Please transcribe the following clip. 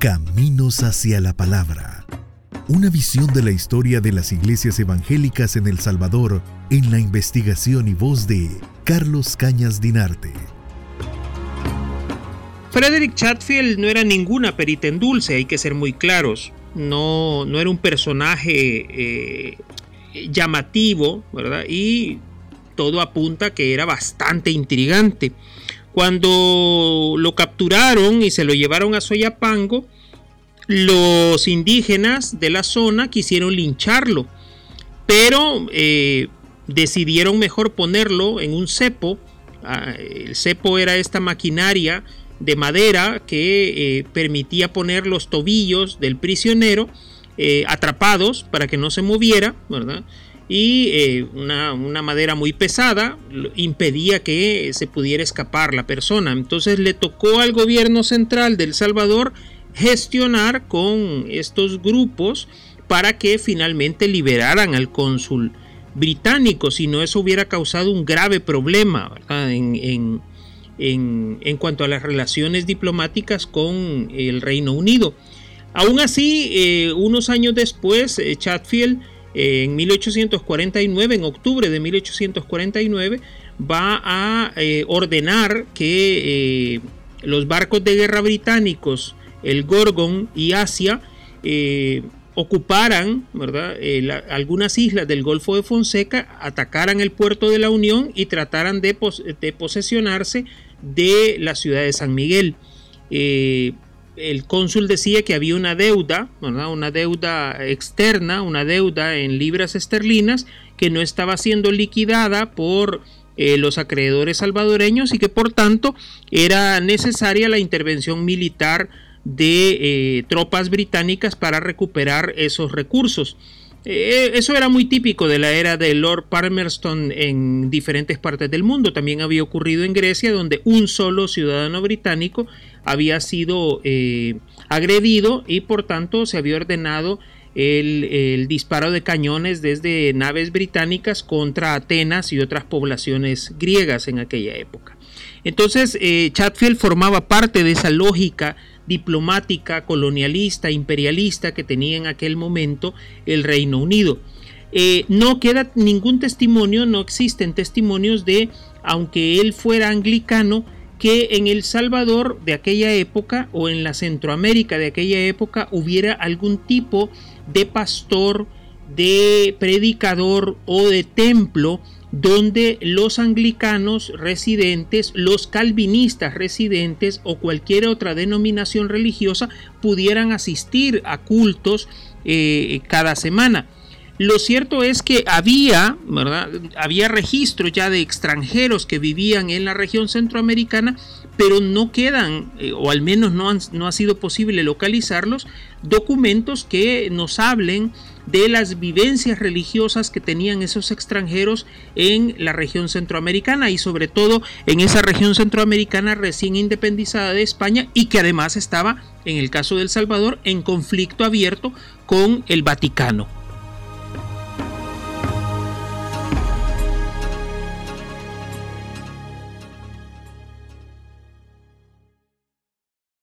Caminos hacia la Palabra. Una visión de la historia de las iglesias evangélicas en El Salvador en la investigación y voz de Carlos Cañas Dinarte. Frederick Chatfield no era ninguna perita en dulce, hay que ser muy claros. No, no era un personaje eh, llamativo, ¿verdad? Y todo apunta que era bastante intrigante. Cuando lo capturaron y se lo llevaron a Soyapango, los indígenas de la zona quisieron lincharlo, pero eh, decidieron mejor ponerlo en un cepo. Ah, el cepo era esta maquinaria de madera que eh, permitía poner los tobillos del prisionero eh, atrapados para que no se moviera, ¿verdad? y eh, una, madera muy pesada impedía que se pudiera escapar la persona. Entonces le tocó al gobierno central de El Salvador gestionar con estos grupos para que finalmente liberaran al cónsul británico, si no eso hubiera causado un grave problema en, cuanto a las relaciones diplomáticas con el Reino Unido. Aún así, eh, unos años después, eh, Chatfield en 1849, en octubre de 1849, va a eh, ordenar que eh, los barcos de guerra británicos, el Gorgon y Asia, eh, ocuparan ¿verdad? algunas islas del Golfo de Fonseca, atacaran el puerto de la Unión y trataran de, posesionarse de la ciudad de San Miguel el cónsul decía que había una deuda, una deuda externa, una deuda en libras esterlinas que no estaba siendo liquidada por eh, los acreedores salvadoreños y que por tanto era necesaria la intervención militar de eh, tropas británicas para recuperar esos recursos. Eh, eso era muy típico de la era de Lord Palmerston en diferentes partes del mundo. También había ocurrido en Grecia, donde un solo ciudadano británico había sido eh, agredido y por tanto se había ordenado el, disparo de cañones desde naves británicas contra Atenas y otras poblaciones griegas en aquella época. Entonces, Chatfield formaba parte de esa lógica diplomática, colonialista, imperialista que tenía en aquel momento el Reino Unido. Eh, no queda ningún testimonio, no existen testimonios de, aunque él fuera anglicano, que en El Salvador de aquella época o en la Centroamérica de aquella época hubiera algún tipo de pastor, de predicador o de templo donde los anglicanos residentes, los calvinistas residentes o cualquier otra denominación religiosa pudieran asistir a cultos eh, cada semana. Lo cierto es que había, ¿verdad? Había registros ya de extranjeros que vivían en la región centroamericana, pero no quedan, eh, o al menos no, no ha sido posible localizarlos, documentos que nos hablen de las vivencias religiosas que tenían esos extranjeros en la región centroamericana y sobre todo en esa región centroamericana recién independizada de España y que además estaba, en el caso de El Salvador, en conflicto abierto con el Vaticano.